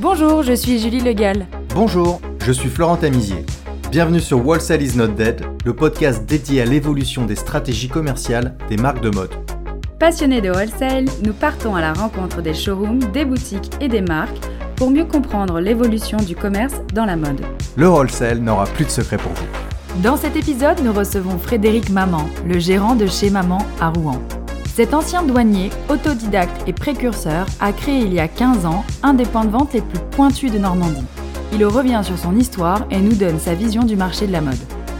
Bonjour, je suis Julie Legal. Bonjour, je suis Florent Tamizier. Bienvenue sur Wholesale is not dead, le podcast dédié à l'évolution des stratégies commerciales des marques de mode. Passionnés de wholesale, nous partons à la rencontre des showrooms, des boutiques et des marques pour mieux comprendre l'évolution du commerce dans la mode. Le wholesale n'aura plus de secret pour vous. Dans cet épisode, nous recevons Frédéric Maman, le gérant de chez Maman à Rouen. Cet ancien douanier, autodidacte et précurseur a créé il y a 15 ans un des points de vente les plus pointus de Normandie. Il revient sur son histoire et nous donne sa vision du marché de la mode.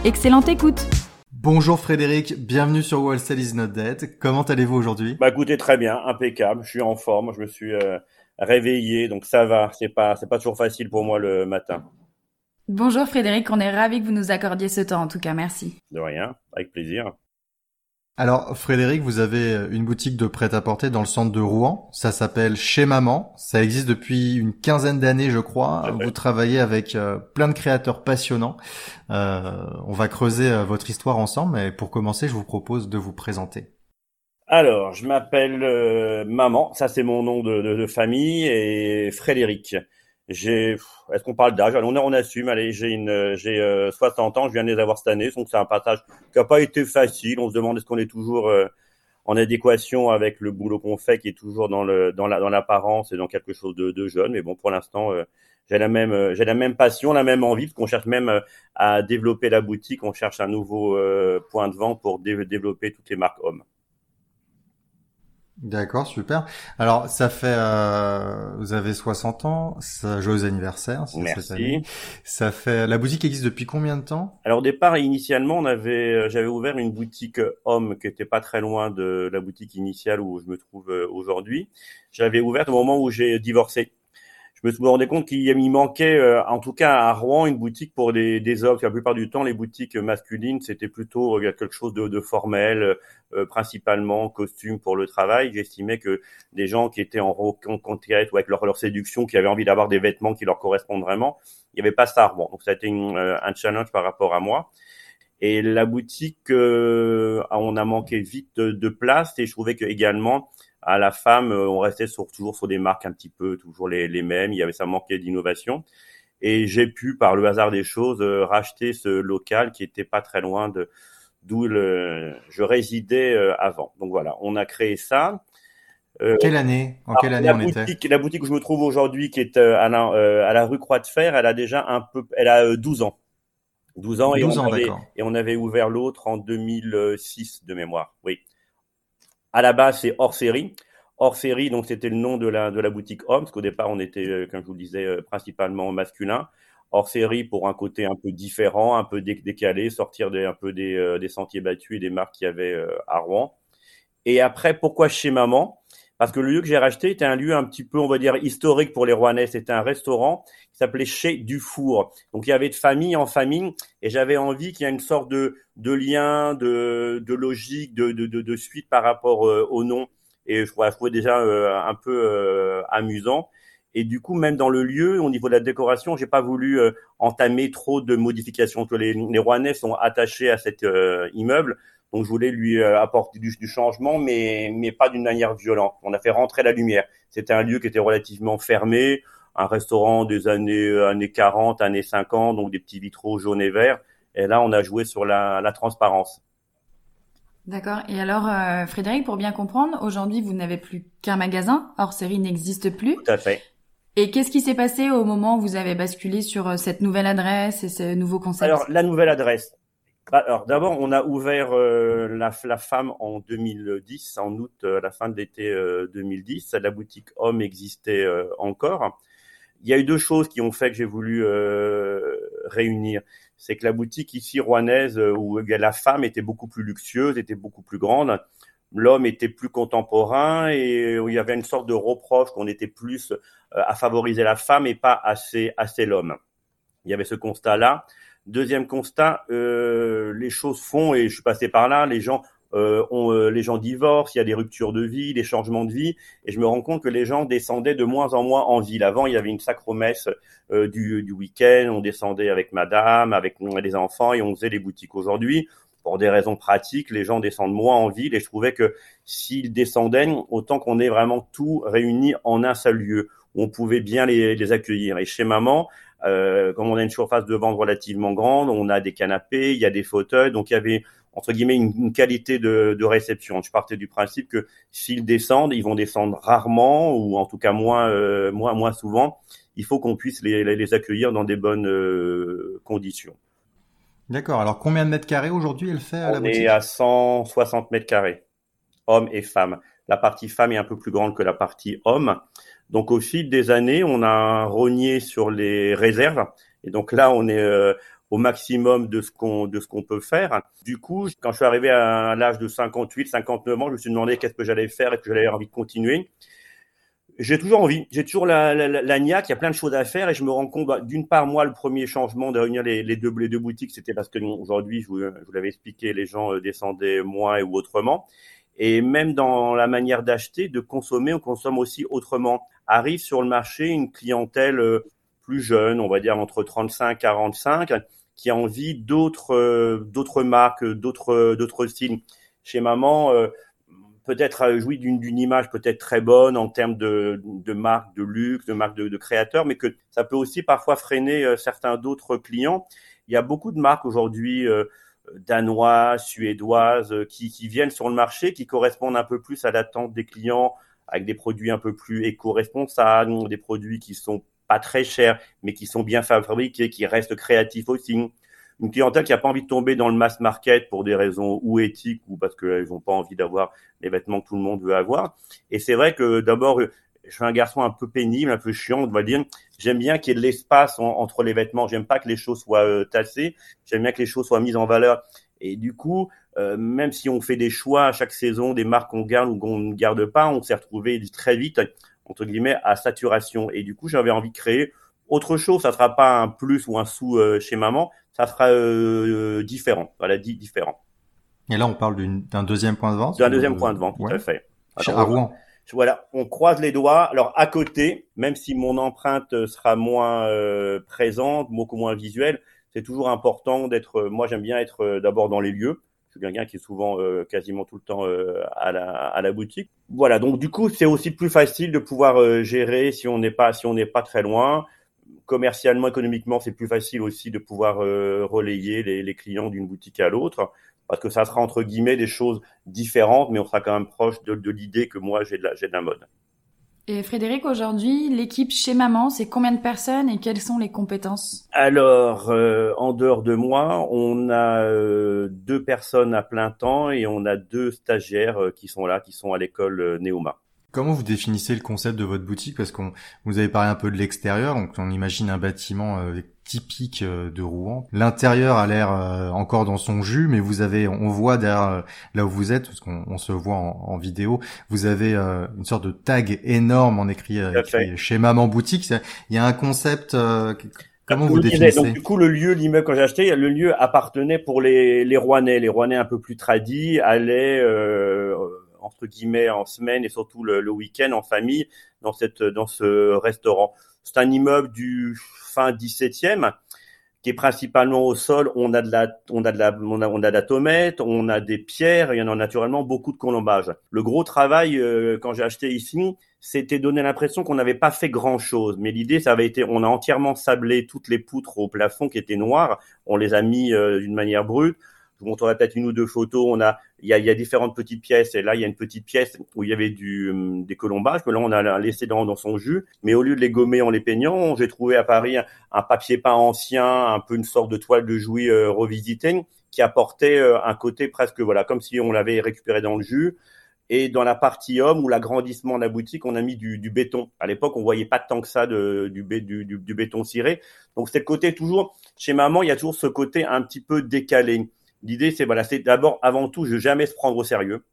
Excellente écoute Bonjour Frédéric, bienvenue sur Wholesale is not dead. Comment allez-vous aujourd'hui? Bah écoutez très bien, impeccable. Je suis en forme, je me suis euh, réveillé, donc ça va. C'est pas c'est pas toujours facile pour moi le matin. Bonjour Frédéric, on est ravi que vous nous accordiez ce temps en tout cas, merci. De rien, avec plaisir. Alors Frédéric, vous avez une boutique de prêt-à-porter dans le centre de Rouen. Ça s'appelle Chez Maman. Ça existe depuis une quinzaine d'années, je crois. Vous travaillez avec euh, plein de créateurs passionnants. Euh, on va creuser euh, votre histoire ensemble. Mais pour commencer, je vous propose de vous présenter. Alors, je m'appelle euh, Maman. Ça, c'est mon nom de, de, de famille et Frédéric. J'ai, est-ce qu'on parle d'âge? On, on assume. Allez, j'ai une, j'ai euh, 60 ans. Je viens de les avoir cette année, donc c'est un passage qui n'a pas été facile. On se demande est-ce qu'on est toujours euh, en adéquation avec le boulot qu'on fait, qui est toujours dans le, dans la, dans l'apparence et dans quelque chose de, de jeune. Mais bon, pour l'instant, euh, j'ai la même, euh, j'ai la même passion, la même envie, parce qu'on cherche même euh, à développer la boutique. On cherche un nouveau point de vente pour dé développer toutes les marques hommes. D'accord, super. Alors, ça fait, euh, vous avez 60 ans, ça, joyeux anniversaire. Merci. Ça fait, la boutique existe depuis combien de temps? Alors au départ, initialement, on avait, euh, j'avais ouvert une boutique homme qui était pas très loin de la boutique initiale où je me trouve euh, aujourd'hui. J'avais ouvert au moment où j'ai divorcé je me suis rendu compte qu'il manquait, euh, en tout cas à Rouen, une boutique pour des, des hommes. La plupart du temps, les boutiques masculines, c'était plutôt euh, quelque chose de, de formel, euh, principalement costume pour le travail. J'estimais que des gens qui étaient en conquête ou avec leur, leur séduction, qui avaient envie d'avoir des vêtements qui leur correspondent vraiment, il n'y avait pas ça à Rouen. Donc ça a été une, un challenge par rapport à moi. Et la boutique, on a manqué vite de, de place et je trouvais que également à la femme, euh, on restait sur, toujours sur des marques un petit peu, toujours les, les mêmes. Il y avait ça manquait d'innovation. Et j'ai pu, par le hasard des choses, euh, racheter ce local qui était pas très loin de d'où je résidais euh, avant. Donc voilà, on a créé ça. Euh, quelle année? En quelle année la on boutique, était La boutique où je me trouve aujourd'hui, qui est à la, à la rue Croix de Fer, elle a déjà un peu, elle a 12 ans. 12 ans, 12 et, on ans avait, et on avait ouvert l'autre en 2006 de mémoire. Oui à la base, c'est hors série. Hors série, donc c'était le nom de la, de la boutique homme, parce qu'au départ, on était, euh, comme je vous le disais, euh, principalement masculin. Hors série pour un côté un peu différent, un peu décalé, sortir un peu des, euh, des sentiers battus et des marques qu'il y avait à Rouen. Et après, pourquoi chez Maman? Parce que le lieu que j'ai racheté était un lieu un petit peu, on va dire, historique pour les Rouennais. C'était un restaurant qui s'appelait Chez Dufour. Donc il y avait de famille en famille, et j'avais envie qu'il y ait une sorte de, de lien, de, de logique, de, de, de, suite par rapport euh, au nom. Et je, je trouvais déjà euh, un peu euh, amusant. Et du coup, même dans le lieu, au niveau de la décoration, j'ai pas voulu euh, entamer trop de modifications. Que les, les Rouennais sont attachés à cet euh, immeuble, donc je voulais lui euh, apporter du, du, changement, mais mais pas d'une manière violente. On a fait rentrer la lumière. C'était un lieu qui était relativement fermé, un restaurant des années années 40, années 50, donc des petits vitraux jaunes et verts. Et là, on a joué sur la, la transparence. D'accord. Et alors, euh, Frédéric, pour bien comprendre, aujourd'hui, vous n'avez plus qu'un magasin. Hors série n'existe plus. Tout à fait. Et qu'est-ce qui s'est passé au moment où vous avez basculé sur euh, cette nouvelle adresse et ce nouveau concept? Alors, la nouvelle adresse. Alors, d'abord, on a ouvert euh, la, femme en 2010, en août, euh, à la fin de l'été euh, 2010. La boutique homme existait euh, encore. Il y a eu deux choses qui ont fait que j'ai voulu euh, réunir. C'est que la boutique ici rouennaise, où la femme était beaucoup plus luxueuse, était beaucoup plus grande, l'homme était plus contemporain et il y avait une sorte de reproche qu'on était plus à favoriser la femme et pas assez assez l'homme. Il y avait ce constat-là. Deuxième constat, euh, les choses font et je suis passé par là. Les gens euh, ont, euh, les gens divorcent, il y a des ruptures de vie, des changements de vie, et je me rends compte que les gens descendaient de moins en moins en ville. Avant, il y avait une sacro-messe euh, du, du week-end, on descendait avec Madame, avec les enfants, et on faisait les boutiques. Aujourd'hui, pour des raisons pratiques, les gens descendent moins en ville, et je trouvais que s'ils descendaient, autant qu'on ait vraiment tout réuni en un seul lieu où on pouvait bien les, les accueillir. Et chez maman, euh, comme on a une surface de vente relativement grande, on a des canapés, il y a des fauteuils, donc il y avait entre guillemets une, qualité de, de, réception. Je partais du principe que s'ils descendent, ils vont descendre rarement ou en tout cas moins euh, moins moins souvent. Il faut qu'on puisse les, les, accueillir dans des bonnes euh, conditions. D'accord. Alors combien de mètres carrés aujourd'hui elle fait à On la boutique? est à 160 mètres carrés, hommes et femmes. La partie femme est un peu plus grande que la partie homme. Donc au fil des années, on a rogné sur les réserves. Et donc là, on est euh, au maximum de ce qu'on de ce qu'on peut faire. Du coup, quand je suis arrivé à l'âge de 58, 59 ans, je me suis demandé qu'est-ce que j'allais faire et que j'allais avoir envie de continuer. J'ai toujours envie, j'ai toujours la, la, la, niaque, il y a plein de choses à faire et je me rends compte, bah, d'une part, moi, le premier changement de réunir les, les, deux, les deux boutiques, c'était parce que aujourd'hui, je vous, vous l'avais expliqué, les gens euh, descendaient moins ou autrement et même dans la manière d'acheter, de consommer, on consomme aussi autrement. Arrive sur le marché une clientèle euh, plus jeune, on va dire entre 35 et 45, qui a envie d'autres euh, d'autres marques, d'autres d'autres styles. Chez maman, euh, peut-être jouit d'une image peut-être très bonne en termes de, de marque de luxe, de marque de, de créateurs, mais que ça peut aussi parfois freiner certains d'autres clients. Il y a beaucoup de marques aujourd'hui danois, suédoises, euh, qui, qui, viennent sur le marché, qui correspondent un peu plus à l'attente des clients, avec des produits un peu plus éco-responsables, des produits qui sont pas très chers, mais qui sont bien fabriqués, qui restent créatifs aussi. Une clientèle qui n'a pas envie de tomber dans le mass market pour des raisons ou éthiques ou parce qu'elles n'ont pas envie d'avoir les vêtements que tout le monde veut avoir. Et c'est vrai que d'abord, je suis un garçon un peu pénible, un peu chiant, on va dire. J'aime bien qu'il y ait de l'espace entre les vêtements. J'aime pas que les choses soient euh, tassées. J'aime bien que les choses soient mises en valeur. Et du coup, euh, même si on fait des choix à chaque saison, des marques qu'on garde ou qu'on ne garde pas, on s'est retrouvé très vite entre guillemets à saturation. Et du coup, j'avais envie de créer autre chose. Ça sera pas un plus ou un sous euh, chez maman. Ça sera euh, différent. Voilà, dit différent. Et là, on parle d'un deuxième point de vente. D'un deuxième point de vente, tout à fait. Alors, à Rouen voilà, on croise les doigts. Alors à côté, même si mon empreinte sera moins euh, présente, beaucoup moins visuelle, c'est toujours important d'être. Moi, j'aime bien être euh, d'abord dans les lieux. Je suis quelqu'un qui est souvent euh, quasiment tout le temps à, la, à la boutique. Voilà, donc du coup, c'est aussi plus facile de pouvoir gérer si on n'est pas si on n'est pas très loin. Commercialement, économiquement, c'est plus facile aussi de pouvoir relayer les, les clients d'une boutique à l'autre parce que ça sera entre guillemets des choses différentes, mais on sera quand même proche de, de l'idée que moi j'ai de, la, j'ai de la mode. Et Frédéric, aujourd'hui, l'équipe chez Maman, c'est combien de personnes et quelles sont les compétences? Alors, euh, en dehors de moi, on a euh, deux personnes à plein temps et on a deux stagiaires euh, qui sont là, qui sont à l'école Néoma. Comment vous définissez le concept de votre boutique? Parce qu'on vous avez parlé un peu de l'extérieur, donc on imagine un bâtiment euh, typique euh, de Rouen. L'intérieur a l'air euh, encore dans son jus, mais vous avez, on voit derrière là où vous êtes, parce qu'on se voit en, vidéo, vous avez une sorte de tag énorme en écrit, écrit chez Maman Boutique. Il y a un concept. Comment vous définissez Donc du coup, le lieu, l'immeuble quand j'ai acheté, le lieu appartenait pour les les Rouennais, les Rouennais un peu plus tradis allaient euh, entre guillemets en semaine et surtout le, le week-end en famille dans cette dans ce restaurant. C'est un immeuble du fin 17e qui est principalement au sol. On a de la, on a de la, on a, on a de la tomate, on a des pierres, il y en a naturellement beaucoup de colombage. Le gros travail euh, quand j'ai acheté ici, c'était donner l'impression qu'on n'avait pas fait grand chose. Mais l'idée, ça avait été, on a entièrement sablé toutes les poutres au plafond qui étaient noires. On les a mis euh, d'une manière brute je vous montrerai peut-être une ou deux photos. On a, il y a, différentes petites pièces. Et là, il y a une petite pièce où il y avait hum, des colombages que là, on a laissé dans, son jus. Mais au lieu de les gommer en les peignant, j'ai trouvé à Paris un, papier peint ancien, un peu une sorte de toile de jouy euh, revisitée, qui apportait euh, un côté presque, voilà, comme si on l'avait récupéré dans le jus. Et dans la partie homme ou l'agrandissement de la boutique, on a mis du, béton. À l'époque, on voyait pas tant que ça du, du béton ciré. Donc c'est le côté toujours chez maman, il y a toujours ce côté un petit peu décalé. L'idée, c'est voilà, c'est d'abord, avant tout, je jamais se prendre au sérieux.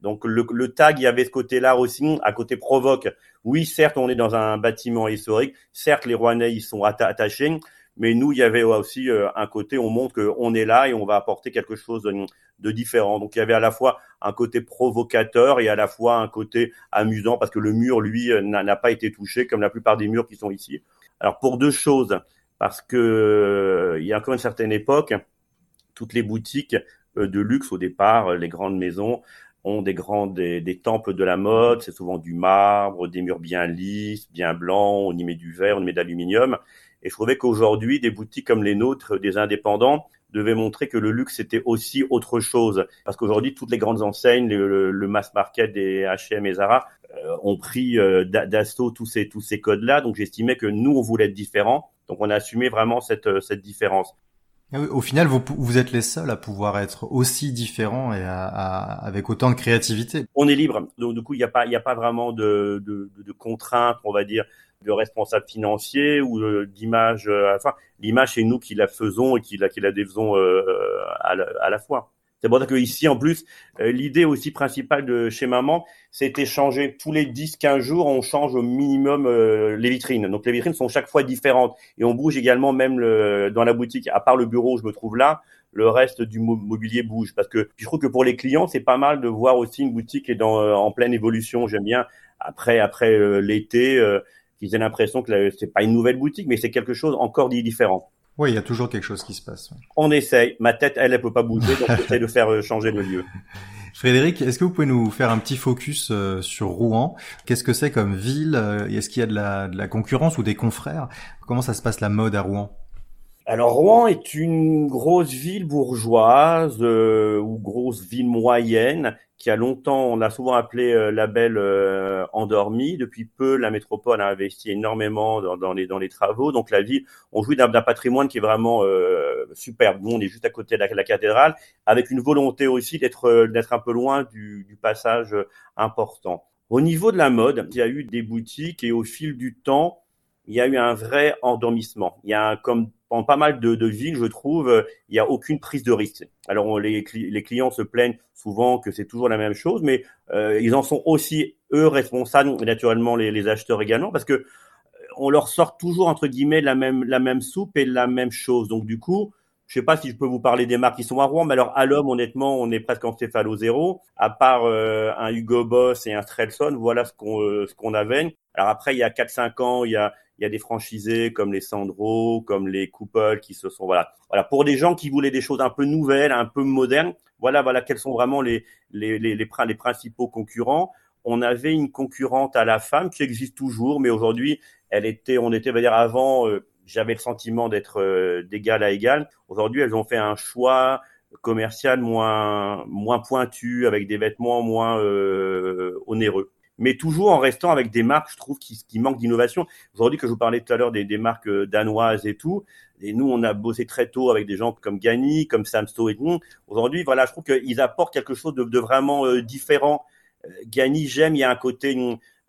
Donc le, le tag, il y avait ce côté-là aussi, à côté provoque. Oui, certes, on est dans un bâtiment historique. Certes, les Rouennais, ils sont attachés. Mais nous, il y avait aussi euh, un côté, on montre qu'on est là et on va apporter quelque chose de, de, différent. Donc il y avait à la fois un côté provocateur et à la fois un côté amusant parce que le mur, lui, euh, n'a pas été touché comme la plupart des murs qui sont ici. Alors pour deux choses, parce que euh, il y a encore une certaine époque, toutes les boutiques euh, de luxe au départ, euh, les grandes maisons, ont des grands des, des temples de la mode. C'est souvent du marbre, des murs bien lisses, bien blancs. On y met du verre, on y met de l'aluminium. Et je trouvais qu'aujourd'hui, des boutiques comme les nôtres, des indépendants, devaient montrer que le luxe était aussi autre chose. Parce qu'aujourd'hui, toutes les grandes enseignes, le, le, mass market des H&M et Zara, euh, ont pris euh, d'assaut tous ces tous ces codes-là. Donc j'estimais que nous, on voulait être différents. Donc on a assumé vraiment cette euh, cette différence. Ah au final, vous, vous êtes les seuls à pouvoir être aussi différents et à, avec autant de créativité. On est libre. Donc, du coup, il n'y a pas, a pas vraiment de, de, de, contraintes, on va dire, de responsables financiers ou d'image. enfin, l'image, c'est nous qui la faisons et qui la, qui la défaisons à, à la fois. C'est pour ça que ici, en plus, euh, l'idée aussi principale de chez Maman, c'était changer tous les 10-15 jours, on change au minimum euh, les vitrines. Donc les vitrines sont chaque fois différentes et on bouge également même le, dans la boutique. À part le bureau où je me trouve là, le reste du mobilier bouge parce que je trouve que pour les clients, c'est pas mal de voir aussi une boutique qui est dans, euh, en pleine évolution. J'aime bien après après l'été qu'ils aient l'impression que c'est pas une nouvelle boutique, mais c'est quelque chose encore différent. Oui, il y a toujours quelque chose qui se passe. On essaye. Ma tête, elle, elle peut pas bouger, donc j'essaie de faire euh, changer le lieu. Frédéric, est-ce que vous pouvez nous faire un petit focus euh, sur Rouen? Qu'est-ce que c'est comme ville? Euh, Est-ce qu'il y a de la, de la concurrence ou des confrères? Comment ça se passe la mode à Rouen? Alors Rouen est une grosse ville bourgeoise ou grosse ville moyenne qui a longtemps, on l'a souvent appelé euh, la belle euh, endormie. Depuis peu, la métropole a investi énormément dans, dans, les, dans les travaux. Donc la ville, on jouit d'un patrimoine qui est vraiment euh, superbe. Nous, on est juste à côté de la, cathédrale, avec une volonté aussi d'être euh, un peu loin du, du passage important. Au niveau de la mode, il y a eu des boutiques et au fil du temps, il y a eu un vrai endormissement. Il y a un, comme dans pas mal de, de, villes, je trouve, il n'y a aucune prise de risque. Alors les, les clients se plaignent souvent que c'est toujours la même chose, mais euh, ils en sont aussi eux responsables, naturellement les, les acheteurs également, parce que euh, on leur sort toujours entre guillemets la même la même soupe et la même chose. Donc du coup, je sais pas si je peux vous parler des marques qui sont à Rouen, mais alors à l'homme, honnêtement, on est presque en céphalo zéro. À part euh, un Hugo Boss et un Strelson, voilà ce qu'on euh, ce qu'on avait. Alors après, il y a 4-5 ans, il y a il y a des franchisés comme les Sandro, comme les Couples qui se sont voilà. Voilà pour des gens qui voulaient des choses un peu nouvelles, un peu modernes. Voilà voilà quels sont vraiment les les les, les, les principaux concurrents. On avait une concurrente à la femme qui existe toujours, mais aujourd'hui, elle était, on était, on va dire avant, euh, j'avais le sentiment d'être euh, d'égal à égal. Aujourd'hui, elles ont fait un choix commercial moins moins pointu, avec des vêtements moins euh, onéreux mais toujours en restant avec des marques, je trouve, qui, qui manquent d'innovation. Aujourd'hui, que je vous parlais tout à l'heure des, des, marques euh, danoises et tout, et nous, on a bossé très tôt avec des gens comme Gani, comme Samsto et tout. Aujourd'hui, voilà, je trouve qu'ils apportent quelque chose de, de vraiment euh, différent. Euh, Gani, j'aime, il y a un côté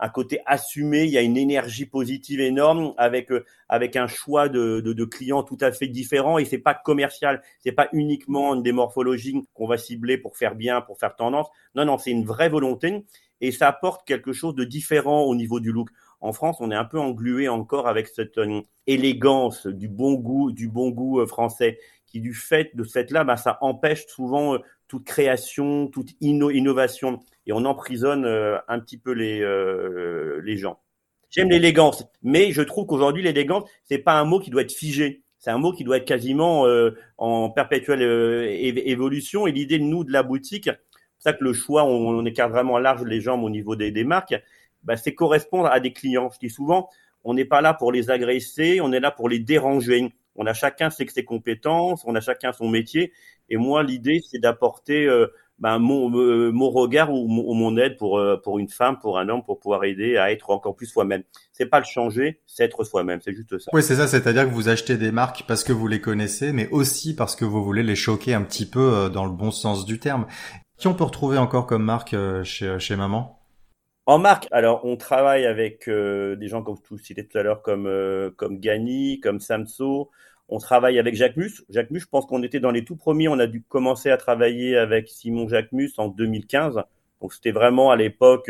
un côté assumé, il y a une énergie positive énorme avec avec un choix de, de, de clients tout à fait différent et c'est pas commercial, c'est pas uniquement une démorphologie qu'on va cibler pour faire bien, pour faire tendance. Non, non, c'est une vraie volonté et ça apporte quelque chose de différent au niveau du look. En France, on est un peu englué encore avec cette euh, élégance du bon goût, du bon goût euh, français, qui du fait de ce fait-là, bah, ça empêche souvent euh, toute création, toute innovation, et on emprisonne un petit peu les les gens. J'aime l'élégance, mais je trouve qu'aujourd'hui l'élégance, c'est pas un mot qui doit être figé. C'est un mot qui doit être quasiment en perpétuelle évolution. Et l'idée de nous de la boutique, c'est ça que le choix, on, écarte vraiment large les jambes au niveau des, des marques, bah, c'est correspondre à des clients. Je dis souvent, on n'est pas là pour les agresser, on est là pour les déranger. On a chacun ses, ses compétences, on a chacun son métier. Et moi, l'idée, c'est d'apporter euh, ben, mon, euh, mon regard ou mon, aide pour, euh, pour une femme, pour un homme, pour pouvoir aider à être encore plus soi-même. C'est pas le changer, c'est être soi-même. C'est juste ça. Oui, c'est ça. C'est-à-dire que vous achetez des marques parce que vous les connaissez, mais aussi parce que vous voulez les choquer un petit peu dans le bon sens du terme. Qui on peut retrouver encore comme marque euh, chez, chez Maman? En marque, alors on travaille avec euh, des gens comme vous citais tout à l'heure, comme euh, comme Gani, comme Samso. On travaille avec Jacquemus. Jacquemus, je pense qu'on était dans les tout premiers. On a dû commencer à travailler avec Simon Jacquemus en 2015. Donc c'était vraiment à l'époque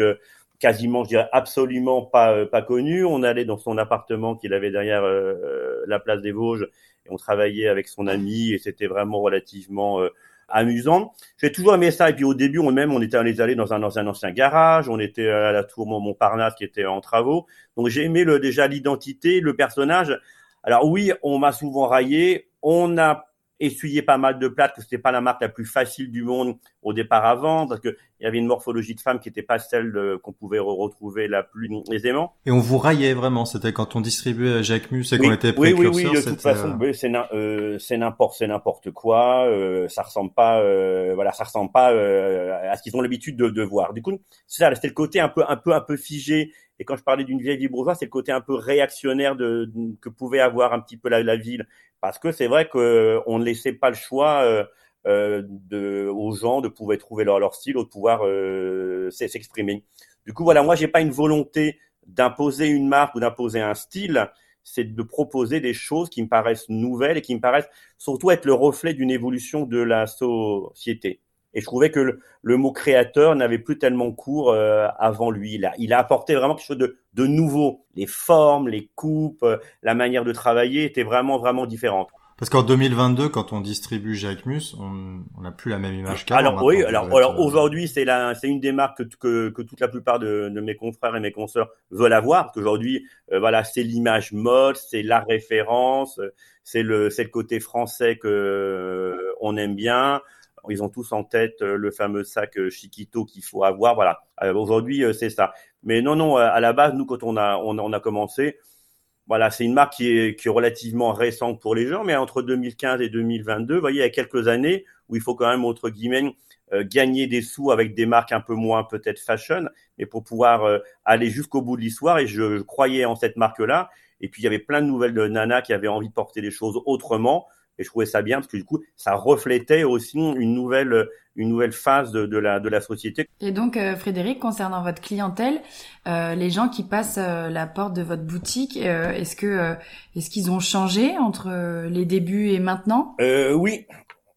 quasiment, je dirais, absolument pas pas connu. On allait dans son appartement qu'il avait derrière la place des Vosges et on travaillait avec son ami et c'était vraiment relativement amusant. J'ai toujours aimé ça. Et puis au début, on même, on était allé dans un, dans un ancien garage. On était à la tour Montparnasse qui était en travaux. Donc j'ai aimé le, déjà l'identité, le personnage. Alors oui, on m'a souvent raillé. On a essuyé pas mal de plates, que c'était pas la marque la plus facile du monde au départ à vendre, parce qu'il y avait une morphologie de femme qui n'était pas celle qu'on pouvait retrouver la plus aisément. Et on vous raillait vraiment, c'était quand on distribuait Jacques Mus et qu'on était précurseur. Oui, oui, oui, de toute façon, euh, c'est n'importe, c'est n'importe quoi, euh, ça ressemble pas, euh, voilà, ça ressemble pas à ce qu'ils ont l'habitude de, de, voir. Du coup, c'est ça, c'était le côté un peu, un peu, un peu figé. Et quand je parlais d'une vieille ville bourgeoise, c'est le côté un peu réactionnaire de, que pouvait avoir un petit peu la, la ville parce que c'est vrai qu'on ne laissait pas le choix euh, euh, de, aux gens de pouvoir trouver leur, leur style, ou de pouvoir euh, s'exprimer. Du coup, voilà, moi, j'ai pas une volonté d'imposer une marque ou d'imposer un style, c'est de proposer des choses qui me paraissent nouvelles et qui me paraissent surtout être le reflet d'une évolution de la société. Et je trouvais que le, mot créateur n'avait plus tellement cours euh, avant lui. Il a, il a apporté vraiment quelque chose de, de nouveau. Les formes, les coupes, euh, la manière de travailler étaient vraiment, vraiment différentes. Parce qu'en 2022, quand on distribue Jacques Mus, on n'a plus la même image qu'avant. Alors oui, alors, alors euh, aujourd'hui, c'est la, c'est une des marques que, que, que, toute la plupart de, de, mes confrères et mes consoeurs veulent avoir. Parce qu'aujourd'hui, voilà, c'est l'image mode, c'est la référence, c'est le, c'est le côté français que on aime bien. Ils ont tous en tête euh, le fameux sac euh, Chiquito qu'il faut avoir. Voilà. Euh, aujourd'hui, c'est ça. Mais non, non. À la base, nous, quand on a on, a commencé, voilà, c'est une marque qui est, qui est relativement récente pour les gens, mais entre 2015 et 2022, vous voyez, il y a quelques années où il faut quand même entre guillemets gagner des sous avec des marques un peu moins peut-être fashion, mais pour pouvoir aller jusqu'au bout de l'histoire. Et je, croyais en cette marque-là. Et puis il y avait plein de nouvelles de Nana qui avaient envie de porter les choses autrement et je trouvais ça bien parce que du coup ça reflétait aussi une nouvelle une nouvelle phase de, de la de la société. Et donc euh, Frédéric concernant votre clientèle, euh, les gens qui passent euh, la porte de votre boutique, est-ce que est-ce qu'ils ont changé entre les débuts et maintenant? Oui.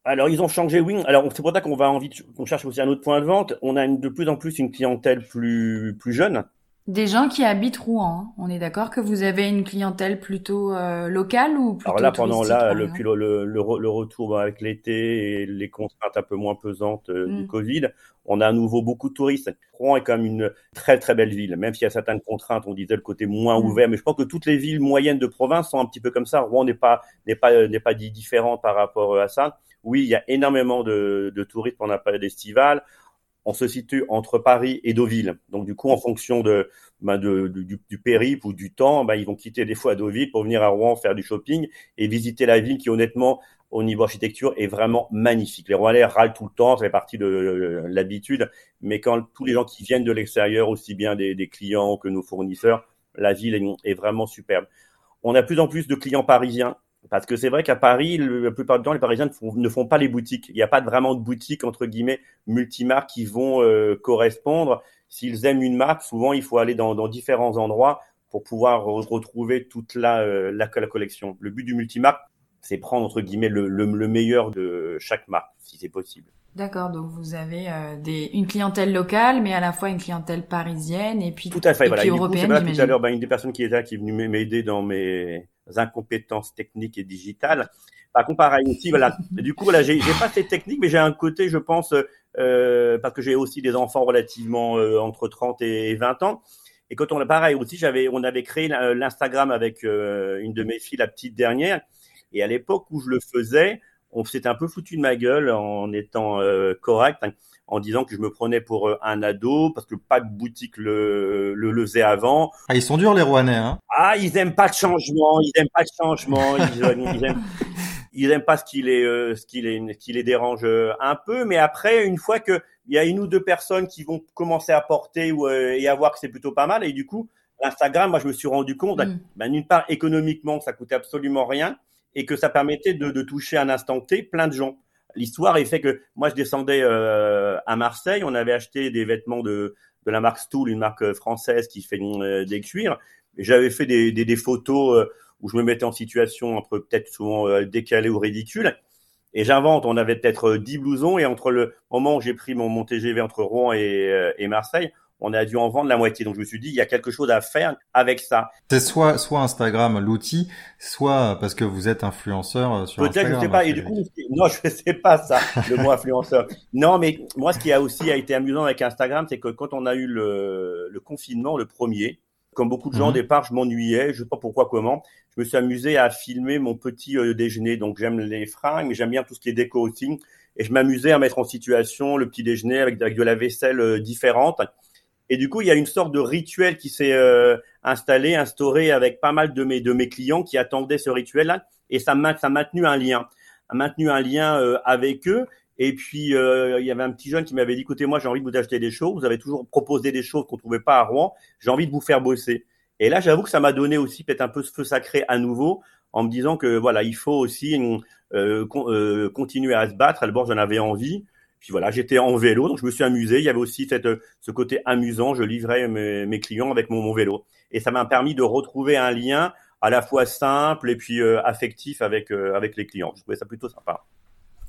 Alors ils ont changé, oui. Alors c'est pour ça qu'on va envie, qu'on cherche aussi un autre point de vente. On a une, de plus en plus une clientèle plus plus jeune. Des gens qui habitent Rouen. Hein. On est d'accord que vous avez une clientèle plutôt euh, locale ou plutôt Alors là, pendant là, le, le, le, retour avec l'été et les contraintes un peu moins pesantes euh, du mm. Covid, on a à nouveau beaucoup de touristes. Rouen est quand même une très très belle ville, même s'il y a certaines contraintes. On disait le côté moins mm. ouvert, mais je pense que toutes les villes moyennes de province sont un petit peu comme ça. Rouen n'est pas n'est pas n'est pas différent par rapport à ça. Oui, il y a énormément de, de touristes pendant la période estivale on se situe entre Paris et Deauville. Donc du coup, en fonction de, ben de, du, du, périple ou du temps, ben, ils vont quitter des fois Deauville pour venir à Rouen faire du shopping et visiter la ville qui honnêtement, au niveau architecture, est vraiment magnifique. Les Rouennais râlent tout le temps, ça fait partie de, l'habitude, mais quand tous les gens qui viennent de l'extérieur, aussi bien des, des, clients que nos fournisseurs, la ville est, est vraiment superbe. On a plus en plus de clients parisiens parce que c'est vrai qu'à Paris, la plupart du temps, les Parisiens ne font, pas les boutiques. Il n'y a pas vraiment de boutiques, entre guillemets, multimarques qui vont euh, correspondre. S'ils aiment une marque, souvent, il faut aller dans, dans différents endroits pour pouvoir retrouver toute la, euh, la, la, collection. Le but du multimarque, c'est prendre, entre guillemets, le, le, le, meilleur de chaque marque, si c'est possible. D'accord, donc vous avez euh, des, une clientèle locale, mais à la fois une clientèle parisienne et puis, tout à fait, et voilà. puis européenne. Coup, tout à l'heure, ben, une des personnes qui est là, qui est venue m'aider dans mes incompétences techniques et digitales. Par contre, pareil aussi, voilà. Du coup, voilà, j'ai pas cette technique, mais j'ai un côté, je pense, euh, parce que j'ai aussi des enfants relativement euh, entre 30 et 20 ans. Et quand on a pareil aussi, j'avais, on avait créé l'Instagram avec euh, une de mes filles, la petite dernière. Et à l'époque où je le faisais, on s'était un peu foutu de ma gueule en étant euh, correct. En disant que je me prenais pour euh, un ado parce que pas de boutique le, le, le faisait avant. Ah, ils sont durs les Rouennais, hein Ah, ils aiment pas le changement, ils aiment pas le changement, ils, aiment, ils aiment pas ce qui les euh, ce qui les qui les dérange euh, un peu, mais après une fois que il y a une ou deux personnes qui vont commencer à porter ou et à voir que c'est plutôt pas mal et du coup l'Instagram, moi je me suis rendu compte, mm. ben, d'une part économiquement ça coûtait absolument rien et que ça permettait de, de toucher un instant T plein de gens. L'histoire est fait que moi je descendais euh, à Marseille, on avait acheté des vêtements de, de la marque Stool, une marque euh, française qui fait euh, des cuirs. J'avais fait des, des, photos où je me mettais en situation un peu peut-être souvent décalée ou ridicule. Et j'invente, on avait peut-être 10 blousons et entre le moment où j'ai pris mon, mon TGV entre Rouen et, et Marseille, on a dû en vendre la moitié. Donc je me suis dit, il y a quelque chose à faire avec ça. C'est soit soit Instagram l'outil, soit parce que vous êtes influenceur euh, sur Instagram. Peut-être, je sais pas. Et du coup, non, je sais pas ça, le mot influenceur. Non, mais moi, ce qui a aussi été amusant avec Instagram, c'est que quand on a eu le, le confinement, le premier, Comme beaucoup de gens, au Mhm. départ, je m'ennuyais, je sais pas pourquoi, comment. Je me suis amusé à filmer mon petit euh, déjeuner. Donc j'aime les fringues, mais j'aime bien tout ce qui est déco aussi. Et je m'amusais à mettre en situation le petit déjeuner avec, avec de la vaisselle euh, différente. Et du coup, il y a une sorte de rituel qui s'est euh, installé, instauré avec pas mal de mes de mes clients qui attendaient ce rituel-là. Et ça m'a ça maintenu un lien, a maintenu un lien euh, avec eux. Et puis euh, il y avait un petit jeune qui m'avait dit écoutez, moi j'ai envie de vous acheter des choses. Vous avez toujours proposé des choses qu'on trouvait pas à Rouen. J'ai envie de vous faire bosser. Et là, j'avoue que ça m'a donné aussi peut-être un peu ce feu sacré à nouveau, en me disant que voilà, il faut aussi euh, con- euh, continuer à se battre. D'abord, j'en avais envie. Puis voilà, j'étais en vélo, donc je me suis amusé. Il y avait aussi cette, ce côté amusant. Je livrais mes, clients avec mon, mon vélo, et ça m'a permis de retrouver un lien à la fois simple et puis euh, affectif avec euh, avec les clients. Je trouvais ça plutôt sympa.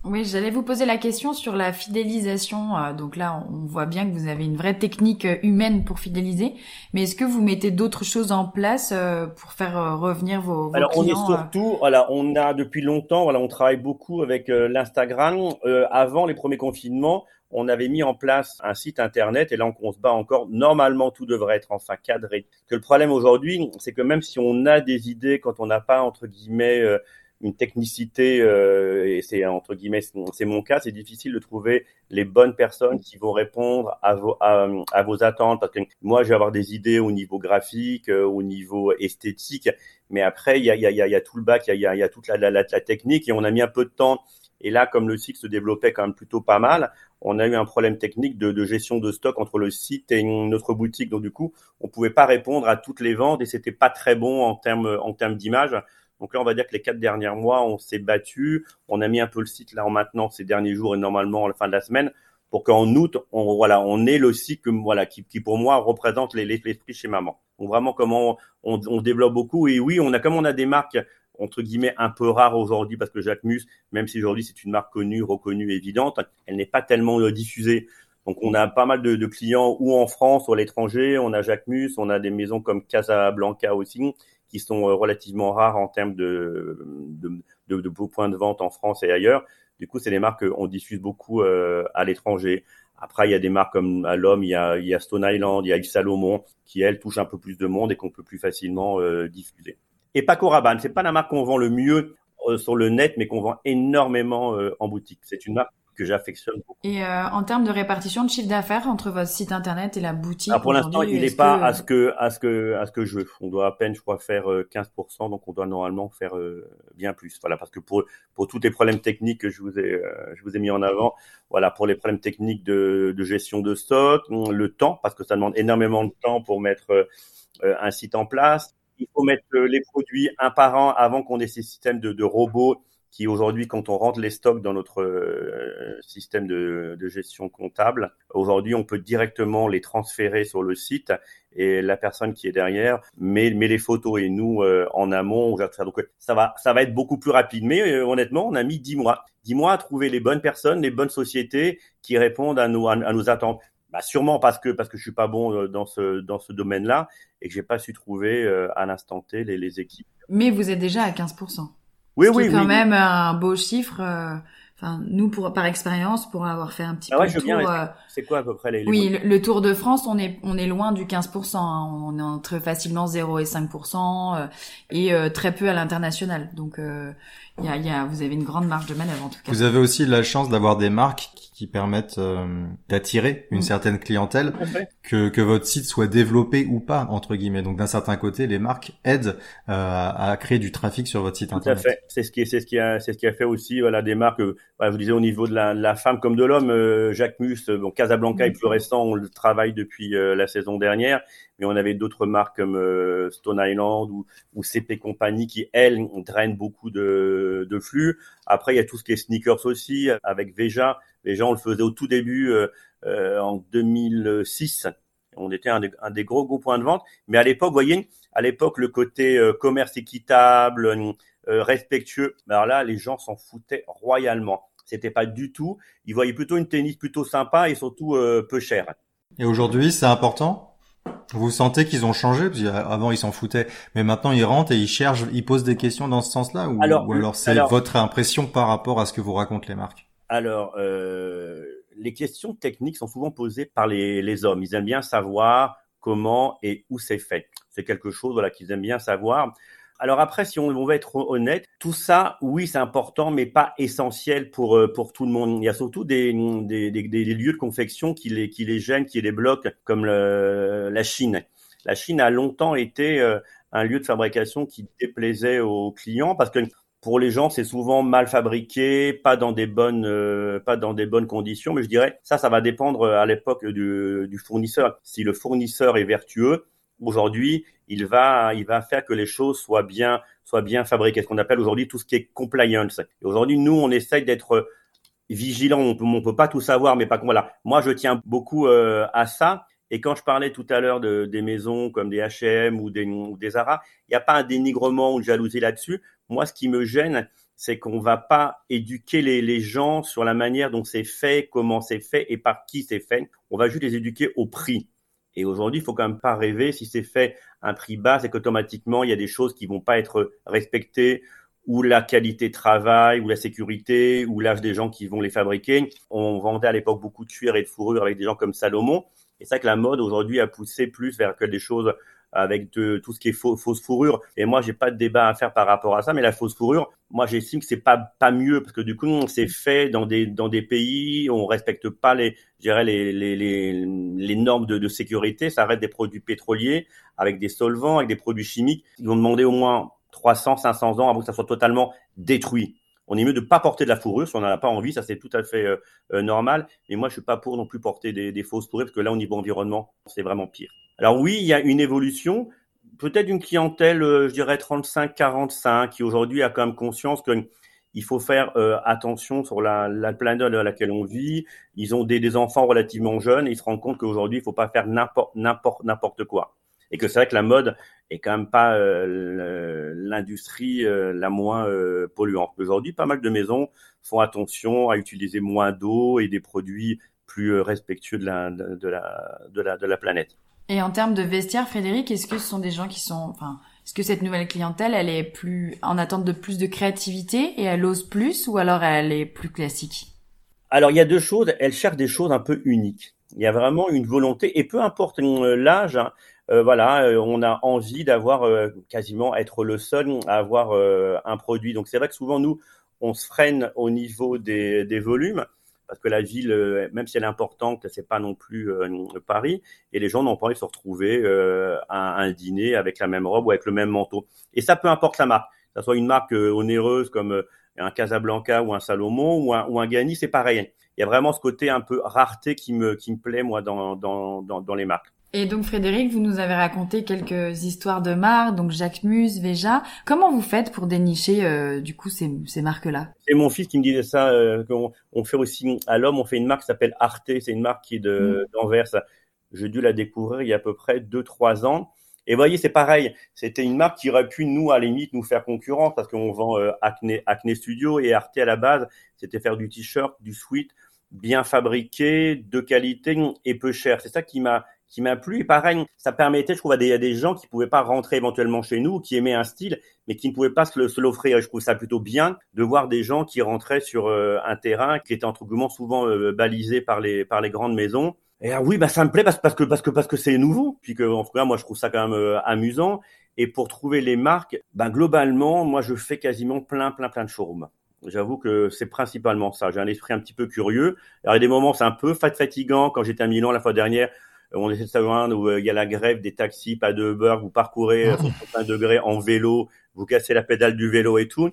Oui, j'allais vous poser la question sur la fidélisation. Euh, Donc là, on voit bien que vous avez une vraie technique euh, humaine pour fidéliser. Mais est-ce que vous mettez d'autres choses en place euh, pour faire revenir vos, vos Alors on est surtout, voilà, on a depuis longtemps, voilà, on travaille beaucoup avec euh, l'Instagram. Euh, avant les premiers confinements, on avait mis en place un site internet et là on, on se bat encore. Normalement, tout devrait être enfin cadré. Que le problème aujourd'hui, c'est que même si on a des idées, quand on n'a pas entre guillemets euh, une technicité, euh, et c'est entre guillemets, c'est mon cas, c'est difficile de trouver les bonnes personnes qui vont répondre à vos, à, vos attentes. Parce que moi, je vais avoir des idées au niveau graphique, euh, au niveau esthétique, mais après, il y a, y a, y a, y a tout le bac, il y a, toute la, la, la, la technique, et on a mis un peu de temps. Et là, comme le site se développait quand même plutôt pas mal, on a eu un problème technique de, de gestion de stock entre le site et notre boutique. Donc du coup, on pouvait pas répondre à toutes les ventes et c'était pas très bon en termes en termes d'image. Donc là, on va dire que les quatre derniers mois, on s'est battu. On a mis un peu le site là en maintenant ces derniers jours et normalement à la fin de la semaine pour qu'en août, on voilà, on ait le site que, voilà qui, qui pour moi représente les- les- l'esprit chez maman. Donc vraiment comment on, on développe beaucoup et oui, on a comme on a des marques entre guillemets un peu rares aujourd'hui parce que Jacquemus, même si aujourd'hui c'est une marque connue, reconnue, évidente, elle n'est pas tellement euh, diffusée. Donc on a pas mal de, de clients ou en France ou à l'étranger. On a Jacquemus, on a des maisons comme Casablanca aussi qui sont euh, relativement rares en termes de, beaux points de vente en France et ailleurs. Du coup, c'est des marques qu'on diffuse beaucoup euh, à l'étranger. Après, il y a des marques comme à l'homme, il y a, Stone Island, il y a Yves Salomon, qui elles touchent un peu plus de monde et qu'on peut plus facilement euh, diffuser. Et Paco Rabanne, c'est pas la marque qu'on vend le mieux sur le net, mais qu'on vend énormément en boutique. C'est une marque que j'affectionne beaucoup. Et euh, en termes de répartition de chiffre d'affaires entre votre site internet et la boutique Alors pour l'instant, il n'est pas à ce que à ce que à ce que je veux. On doit à peine, je crois, faire euh, 15%, donc on doit normalement faire euh, bien plus. Voilà, parce que pour pour tous les problèmes techniques que je vous ai euh, je vous ai mis en avant, voilà, pour les problèmes techniques de, de gestion de stock, le temps, parce que ça demande énormément de temps pour mettre euh, euh, un site en place. Il faut mettre euh, les produits un par un avant qu'on ait ces systèmes de, de robots qui aujourd'hui, quand on rentre les stocks dans notre euh, système de, de gestion comptable, aujourd'hui, on peut directement les transférer sur le site et la personne qui est derrière met, met les photos et nous, euh, en amont, on gère tout. Donc, euh, ça va, ça va être beaucoup plus rapide. Mais euh, honnêtement, on a mis dix mois. dix mois à trouver les bonnes personnes, les bonnes sociétés qui répondent à nos, à, nos attentes. Bah, sûrement parce que parce que je suis pas bon dans ce dans ce domaine-là et que j'ai pas su trouver à l'instant T les, les équipes. Mais vous êtes déjà à 15%. Oui, oui, quand oui. même un beau chiffre. euh, Enfin, nous, pour, par expérience, pour avoir fait un petit Ah peu ouais, le je veux bien, tour, euh, C'est quoi à peu près les, les Oui, le, le Tour de France, on est on est loin du 15%. hein. On est entre facilement 0 et 5% euh, et euh, très peu à l'international. Donc, euh, il y a, il y a, vous avez une grande marge de manœuvre en tout cas. Vous avez aussi la chance d'avoir des marques qui, permettent euh, d'attirer une Mm. certaine clientèle, que, que votre site soit développé ou pas, entre guillemets. Donc d'un certain côté, les marques aident euh, à, créer du trafic sur votre site Tout à internet. fait. C'est ce qui, c'est ce qui a, c'est ce qui a fait aussi, voilà, des marques. euh, voilà, je vous disais au niveau de la, de la femme comme de l'homme, euh, Jacques Mus, euh, bon, Casablanca est plus récent, on le travaille depuis euh, la saison dernière, mais on avait d'autres marques comme euh, Stone Island ou, ou CP Company qui elles drainent beaucoup de, de flux. Après, il y a tout ce qui est sneakers aussi avec Veja. Veja, on le faisait au tout début euh, euh, en 2006. On était un des, un des gros gros points de vente, mais à l'époque, vous voyez, à l'époque, le côté euh, commerce équitable, euh, respectueux, ben alors là, les gens s'en foutaient royalement. C'était pas du tout. Ils voyaient plutôt une tennis plutôt sympa et surtout euh, peu cher. Et aujourd'hui, c'est important? Vous sentez qu'ils ont changé? Parce qu'avant, ils s'en foutaient, mais maintenant, ils rentrent et ils cherchent, ils posent des questions dans ce sens-là? Ou Alors, ou alors c'est votre impression par rapport à ce que vous racontent les marques? Alors, euh, les questions techniques sont souvent posées par les, les hommes. Ils aiment bien savoir comment et où c'est fait. c'est quelque chose voilà qu'ils aiment bien savoir. Alors après, si on, on, va être honnête, tout ça, oui, c'est important, mais pas essentiel pour euh, pour tout le monde. Il y a surtout des, des, des, des lieux de confection qui les qui les gênent, qui les bloquent, comme le, la Chine. La Chine a longtemps été euh, un lieu de fabrication qui déplaisait aux clients parce que pour les gens, c'est souvent mal fabriqué, pas dans des bonnes, euh, pas dans des bonnes conditions. Mais je dirais, ça, ça va dépendre à l'époque du, du fournisseur. Si le fournisseur est vertueux, aujourd'hui, il va, il va faire que les choses soient bien, soient bien fabriquées. Ce qu'on appelle aujourd'hui tout ce qui est compliance. Et aujourd'hui, nous, on essaye d'être vigilant. On peut, on peut pas tout savoir, mais pas voilà. Moi, je tiens beaucoup euh, à ça. Et quand je parlais tout à l'heure de, des maisons comme des H&M ou des, ou des Zara, il n'y a pas un dénigrement ou de jalousie là-dessus. Moi, ce qui me gêne, c'est qu'on va pas éduquer les, les, gens sur la manière dont c'est fait, comment c'est fait et par qui c'est fait. On va juste les éduquer au prix. Et aujourd'hui, il faut quand même pas rêver si c'est fait à un prix bas, c'est qu'automatiquement il y a des choses qui vont pas être respectées ou la qualité de travail, ou la sécurité, ou l'âge des gens qui vont les fabriquer. On vendait à l'époque beaucoup de cuir et de fourrure avec des gens comme Salomon. Et c'est ça que la mode aujourd'hui a poussé plus vers que des choses avec de, tout ce qui est faux, fausse fourrure. Et moi, j'ai pas de débat à faire par rapport à ça, mais la fausse fourrure, moi, j'estime que c'est pas pas mieux parce que du coup, c'est fait dans des dans des pays, on respecte pas les, je dirais les les, les, les normes de, de sécurité. Ça reste des produits pétroliers avec des solvants, avec des produits chimiques. Ils vont demander au moins 300, 500 ans avant que ça soit totalement détruit. On est mieux de pas porter de la fourrure si on n'en a pas envie, ça c'est tout à fait euh, euh, normal. Mais moi, je suis pas pour non plus porter des, des fausses fourrures parce que là, au niveau environnement, c'est vraiment pire. Alors oui, il y a une évolution, peut-être une clientèle, euh, je dirais 35-45, qui aujourd'hui a quand même conscience que il faut faire euh, attention sur la, la, planète à laquelle on vit. Ils ont des, enfants relativement jeunes ils se rendent compte qu'aujourd'hui, il faut pas faire n'importe quoi. Et que c'est vrai que la mode est quand même pas euh, l'industrie la moins polluante. Aujourd'hui, pas mal de maisons font attention à utiliser moins d'eau et des produits plus respectueux de la planète. Et en termes de vestiaire, Frédéric, est-ce que ce sont des gens qui sont, enfin, est-ce que cette nouvelle clientèle, elle est plus en attente de plus de créativité et elle ose plus, ou alors elle est plus classique? Alors il y a deux choses. Elle cherche des choses un peu uniques. Il y a vraiment une volonté, et peu importe l'âge, hein, euh, voilà, euh, on a envie d'avoir euh, quasiment être le seul à avoir euh, un produit. Donc c'est vrai que souvent nous, on se freine au niveau des volumes parce que la ville, euh, même si elle est importante, c'est pas non plus euh, Paris, et les gens n'ont pas envie de se retrouver euh, à, un dîner avec la même robe ou avec le même manteau. Et ça, peu importe la marque, que ce soit une marque onéreuse comme un Casablanca ou un Salomon ou un, ou c'est pareil. Il y a vraiment ce côté un peu rareté qui me, qui me plaît, moi, dans, dans, dans les marques. Et donc Frédéric, vous nous avez raconté quelques histoires de marques, donc Jacques Mus, Veja. Comment vous faites pour dénicher euh, du coup ces, ces marques-là? C'est mon fils qui me disait ça. Euh, on, on, fait aussi à l'homme, on fait une marque qui s'appelle Arte. C'est une marque qui est de mmh. d'Anvers. J'ai dû la découvrir il y a à peu près deux trois ans. Et voyez, c'est pareil. C'était une marque qui aurait pu nous à la limite nous faire concurrence parce qu'on vend euh, Acne, Acne Studio et Arte à la base, c'était faire du t-shirt, du sweat bien fabriqué, de qualité et peu cher. C'est ça qui m'a qui m'a plu. Et pareil, ça permettait, je trouve, à des, à des gens qui pouvaient pas rentrer éventuellement chez nous, qui aimaient un style, mais qui ne pouvaient pas se, l'offrir. Je trouve ça plutôt bien de voir des gens qui rentraient sur euh, un terrain qui était entre guillemets souvent euh, balisé par les par les grandes maisons. Et ah oui, bah ça me plaît parce, parce que parce que parce que c'est nouveau, puis que en tout cas moi je trouve ça quand même euh, amusant. Et pour trouver les marques, ben globalement, moi je fais quasiment plein plein plein de showrooms. J'avoue que c'est principalement ça. J'ai un esprit un petit peu curieux. Alors, il y a des moments, c'est un peu fatigant. Quand j'étais à Milan la fois dernière, on essaie de savoir où euh, il y a la grève des taxis, pas de Uber, vous parcourez à 65 degrés en vélo, vous cassez la pédale du vélo et tout.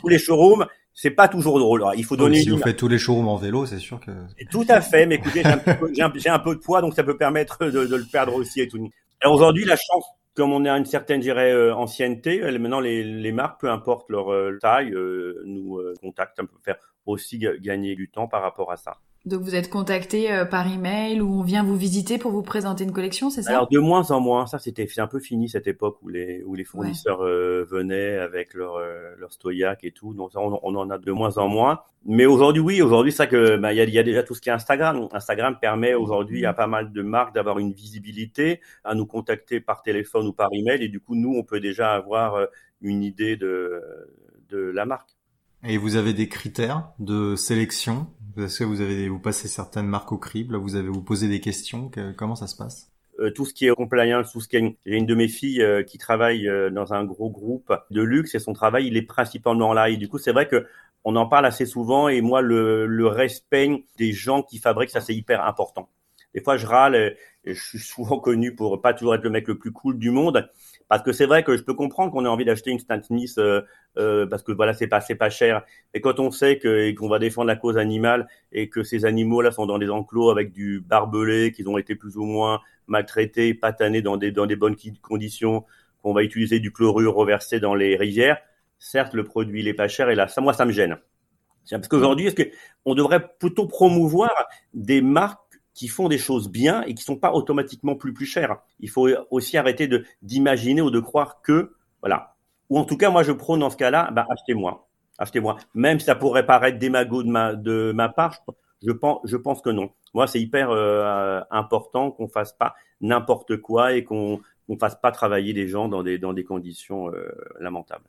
Tous les showrooms, c'est pas toujours drôle. Alors, il faut donner. si vous faites tous les showrooms en vélo, c'est sûr que. tout à fait, mais écoutez, j'ai un, peu, un, un, peu de poids, donc ça peut permettre de, de le perdre aussi et tout. Alors aujourd'hui, la chance, comme on a une certaine, dirais, euh, ancienneté, maintenant les, les, marques, peu importe leur euh, taille, euh, nous contactent, on peut faire aussi gagner du temps par rapport à ça. Donc vous êtes contacté euh, par email ou on vient vous visiter pour vous présenter une collection, c'est ça? Alors de moins en moins, ça c'était un peu fini cette époque où les où les fournisseurs ouais. euh, venaient avec leur euh, leur stoyac et tout. Donc on, on, en a de moins en moins. Mais aujourd'hui oui, aujourd'hui ça que bah, il y, a, y a déjà tout ce qui est Instagram. Instagram permet aujourd'hui à pas mal de marques d'avoir une visibilité, à nous contacter par téléphone ou par email et du coup nous on peut déjà avoir euh, une idée de de la marque. Et vous avez des critères de sélection est-ce que vous avez vous passez certaines marques au crible? Vous avez vous posez des questions? Que, Comment ça se passe? Euh, tout ce qui est compliance, tout ce. J'ai une de mes filles euh, qui travaille euh, dans un gros groupe de luxe et son travail, il est principalement là. Et du coup, c'est vrai que on en parle assez souvent et moi, le, le respect des gens qui fabriquent, ça c'est hyper important. Des fois, je râle et je suis souvent connu pour pas toujours être le mec le plus cool du monde. Parce que c'est vrai que je peux comprendre qu'on ait envie d'acheter une Smith euh, euh, parce que voilà c'est pas pas cher. Et quand on sait que qu'on va défendre la cause animale et que ces animaux là sont dans des enclos avec du barbelé, qu'ils ont été plus ou moins maltraités, patanés dans des dans des bonnes conditions, qu'on va utiliser du chlorure reversé dans les rivières, certes le produit il est pas cher et là ça moi ça me gêne. Parce qu'aujourd'hui, est-ce que on devrait plutôt promouvoir des marques qui font des choses bien et qui sont pas automatiquement plus plus chères. Il faut aussi arrêter d'imaginer ou de croire que voilà. Ou en tout cas, moi je prône dans ce cas-là, bah achetez-moi, achetez-moi. Même si ça pourrait paraître démago de ma de ma part, je pense que non. Moi, c'est hyper euh, important qu'on fasse pas n'importe quoi et qu'on qu'on fasse pas travailler les gens dans des dans des conditions euh, lamentables.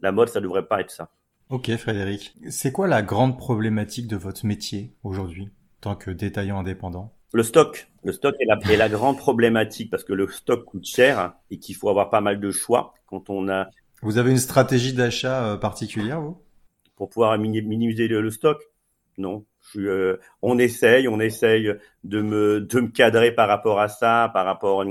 La mode, ça devrait pas être ça. Ok, Frédéric. C'est quoi la grande problématique de votre métier aujourd'hui? Tant que détaillant indépendant Le stock. Le stock est la, est la grande problématique parce que le stock coûte cher et qu'il faut avoir pas mal de choix quand on a. Vous avez une stratégie d'achat euh, particulière, vous? Pour pouvoir minimiser le, stock? Non. Je, euh, on essaye, on essaye de me, de me cadrer par rapport à ça, par rapport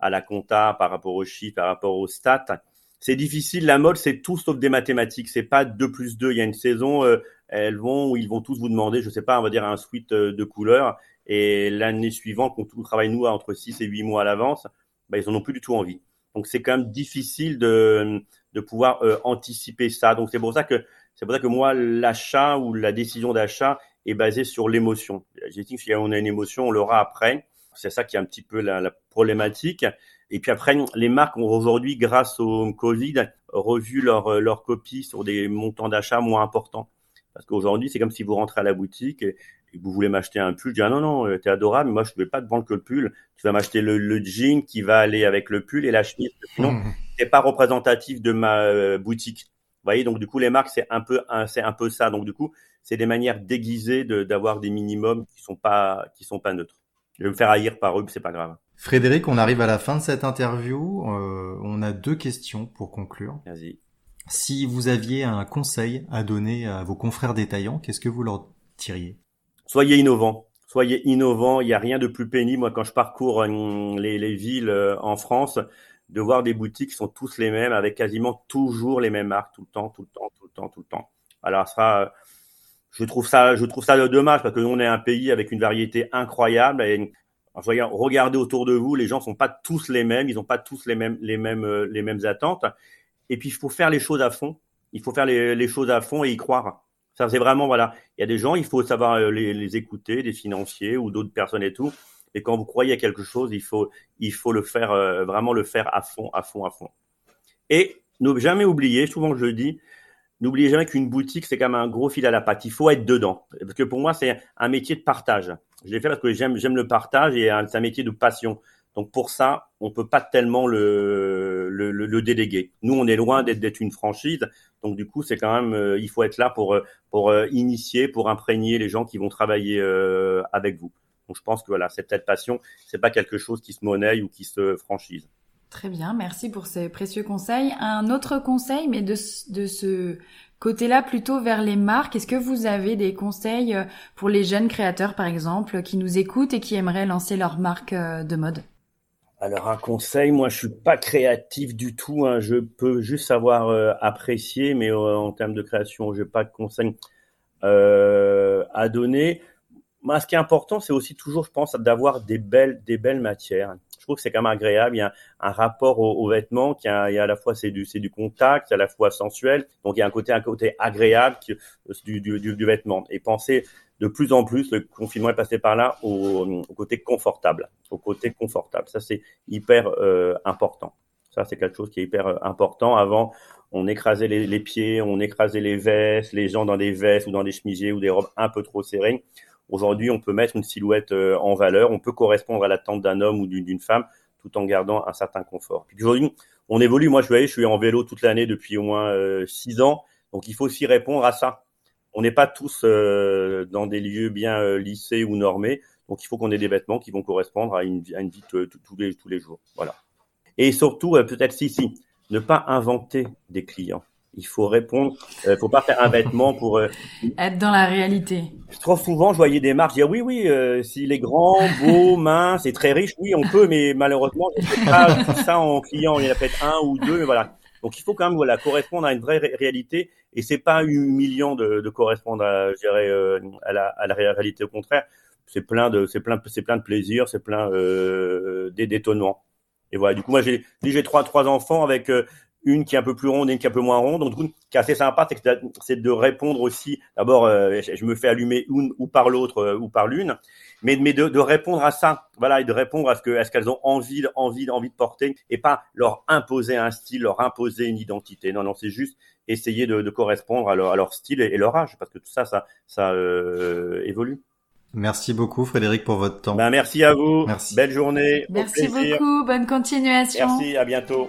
à la compta, par rapport aux chiffres, par rapport aux stats c'est difficile. La mode, c'est tout sauf des mathématiques. C'est pas 2 plus 2. Il y a une saison, euh, elles vont, ils vont tous vous demander, je sais pas, on va dire un suite euh, de couleurs. Et l'année suivante, quand tout travaille nous entre 6 et 8 mois à l'avance, bah, ils en ont plus du tout envie. Donc c'est quand même difficile de, de pouvoir euh, anticiper ça. Donc c'est pour ça que c'est pour ça que moi l'achat ou la décision d'achat est basée sur l'émotion. Dit que si on a une émotion, on l'aura après. C'est ça qui est un petit peu la, la problématique. Et puis après, les marques ont aujourd'hui, grâce au Covid, revu leur, leur copie sur des montants d'achat moins importants. Parce qu'aujourd'hui, c'est comme si vous rentrez à la boutique et, vous voulez m'acheter un pull. Je dis, ah non, non, euh, t'es adorable, mais moi, je ne vais pas te vendre que le pull. Tu vas m'acheter le, le, jean qui va aller avec le pull et la chemise. Sinon, mmh. c'est pas représentatif de ma euh, boutique. Vous voyez, donc du coup, les marques, c'est un peu, c'est un peu ça. Donc du coup, c'est des manières déguisées d'avoir des minimums qui sont pas, qui sont pas neutres. Je vais me faire haïr par eux, c'est pas grave. Frédéric, on arrive à la fin de cette interview. Euh, on a deux questions pour conclure. Vas-y. Si vous aviez un conseil à donner à vos confrères détaillants, qu'est-ce que vous leur diriez? Soyez innovants. Soyez innovants. Il n'y a rien de plus pénible. Moi, quand je parcours euh, les, villes euh, en France, de voir des boutiques qui sont tous les mêmes, avec quasiment toujours les mêmes marques, tout le temps, tout le temps, tout le temps, tout le temps. Alors ça, je trouve ça, je trouve ça dommage parce que nous, on est un pays avec une variété incroyable et regardez autour de vous, les gens sont pas tous les mêmes, ils n'ont pas tous les mêmes, les mêmes, euh, les mêmes attentes. Et puis il faut faire les choses à fond. Il faut faire les, choses à fond et y croire. Ça c'est vraiment voilà. Il y a des gens, il faut savoir euh, les, écouter, des financiers ou d'autres personnes et tout. Et quand vous croyez à quelque chose, il faut, il faut le faire euh, vraiment le faire à fond, à fond, à fond. Et ne jamais oublier, souvent je le dis, n'oubliez jamais qu'une boutique, c'est comme un gros fil à la patte. Il faut être dedans. Parce que pour moi, c'est un métier de partage. Je l'ai fait parce que j'aime, j'aime le partage et c'est un métier de passion. Donc pour ça, on peut pas tellement le, le, déléguer. Nous, on est loin d'être, une franchise. Donc du coup, c'est quand même, euh, il faut être là pour, pour euh, initier, pour imprégner les gens qui vont travailler euh, avec vous. Donc je pense que voilà, cette passion, c'est pas quelque chose qui se monnaie ou qui se franchise. Très bien, merci pour ces précieux conseils. Un autre conseil, mais de, de ce côté-là plutôt vers les marques, est-ce que vous avez des conseils euh, pour les jeunes créateurs, par exemple, qui nous écoutent et qui aimeraient lancer leur marque euh, de mode? Alors un conseil, moi je suis pas créatif du tout, hein. je peux juste savoir euh, apprécier, mais en termes de création, je n'ai pas de conseil à donner. Moi, ce qui est important, c'est aussi toujours, je pense, d'avoir des belles, des belles matières trouve que c'est quand même agréable. Il y a un, rapport aux, vêtements qui a, il y a à la fois c'est du c'est du contact, à la fois sensuel. Donc il y a un côté un côté agréable du, du, du, vêtement. Et penser de plus en plus, le confinement est passé par là au, côté confortable, au côté confortable. Ça c'est hyper euh, important. Ça c'est quelque chose qui est hyper euh, important. Avant on écrasait les, les, pieds, on écrasait les vestes, les gens dans des vestes ou dans des chemisiers ou des robes un peu trop serrées. Aujourd'hui, on peut mettre une silhouette euh, en valeur, on peut correspondre à l'attente d'un homme ou d'une femme tout en gardant un certain confort. Puis aujourd'hui, on évolue. Moi, je suis, je suis en vélo toute l'année depuis au moins euh, six ans, donc il faut aussi répondre à ça. On n'est pas tous euh, dans des lieux bien lissés ou normés. Donc il faut qu'on ait des vêtements qui vont correspondre à une, à une vie tous les, tous les jours. Voilà. Et surtout, euh, peut-être si, si, ne pas inventer des clients. Il faut répondre. Il euh, faut pas faire un vêtement pour euh, être dans la réalité. Trop souvent, je voyais des marques dire oui, oui, euh, s'il est grand, beau, mince et très riche, oui, on peut, mais malheureusement, je pas tout ça en client. Il y en a peut-être un ou deux, mais voilà. Donc, il faut quand même voilà correspondre à une vraie réalité. Et c'est pas humiliant de, de correspondre à, je dirais, euh, à, la, à la réalité. Au contraire, c'est plein de, c'est plein, c'est plein de plaisir, c'est plein euh, d'étonnements. Et voilà. Du coup, moi, j'ai, j'ai trois, trois enfants avec une qui est un peu plus ronde et une qui est un peu moins ronde. Donc, du coup, ce qui est assez sympa, c'est de répondre aussi. D'abord, euh, je me fais allumer une ou par l'autre euh, ou par l'une, mais, mais de, de, répondre à ça, voilà, et de répondre à ce que, est-ce qu'elles ont envie, envie, envie de porter, et pas leur imposer un style, leur imposer une identité. Non, non, c'est juste essayer de, de correspondre à leur, à leur, style et, leur âge, parce que tout ça, ça, ça euh, évolue. Merci beaucoup Frédéric pour votre temps. Ben, merci à vous. Merci. Belle journée. Merci beaucoup. Bonne continuation. Merci. À bientôt.